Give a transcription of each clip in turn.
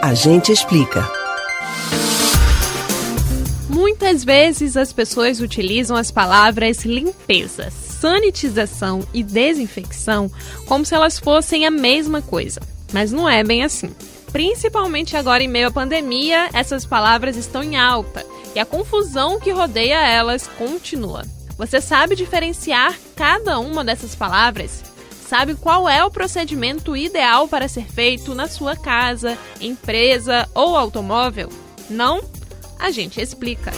A gente explica. Muitas vezes as pessoas utilizam as palavras limpeza, sanitização e desinfecção como se elas fossem a mesma coisa. Mas não é bem assim. Principalmente agora em meio à pandemia, essas palavras estão em alta e a confusão que rodeia elas continua. Você sabe diferenciar cada uma dessas palavras? Sabe qual é o procedimento ideal para ser feito na sua casa, empresa ou automóvel? Não? A gente explica.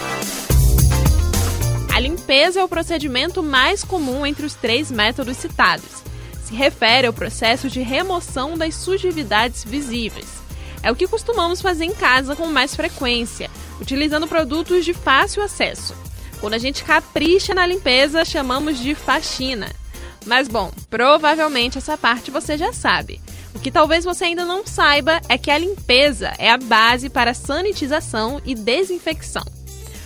A limpeza é o procedimento mais comum entre os três métodos citados. Se refere ao processo de remoção das sujidades visíveis. É o que costumamos fazer em casa com mais frequência, utilizando produtos de fácil acesso. Quando a gente capricha na limpeza, chamamos de faxina. Mas bom, provavelmente essa parte você já sabe. O que talvez você ainda não saiba é que a limpeza é a base para sanitização e desinfecção.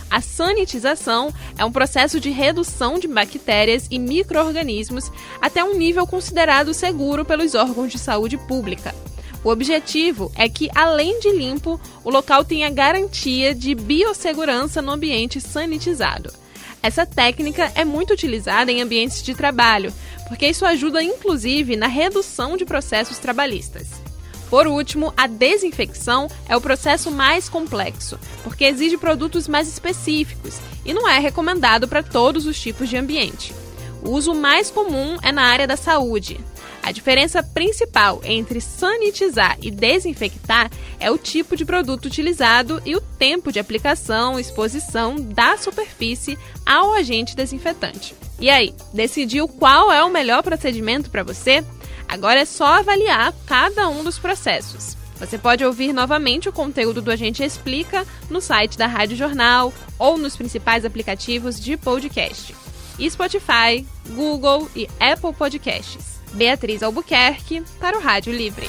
A sanitização é um processo de redução de bactérias e micro-organismos até um nível considerado seguro pelos órgãos de saúde pública. O objetivo é que, além de limpo, o local tenha garantia de biossegurança no ambiente sanitizado. Essa técnica é muito utilizada em ambientes de trabalho, porque isso ajuda inclusive na redução de processos trabalhistas. Por último, a desinfecção é o processo mais complexo, porque exige produtos mais específicos e não é recomendado para todos os tipos de ambiente. O uso mais comum é na área da saúde, a diferença principal entre sanitizar e desinfectar é o tipo de produto utilizado e o tempo de aplicação exposição da superfície ao agente desinfetante. E aí, decidiu qual é o melhor procedimento para você? Agora é só avaliar cada um dos processos. Você pode ouvir novamente o conteúdo do Agente Explica no site da Rádio Jornal ou nos principais aplicativos de podcast: Spotify, Google e Apple Podcasts. Beatriz Albuquerque, para o Rádio Livre.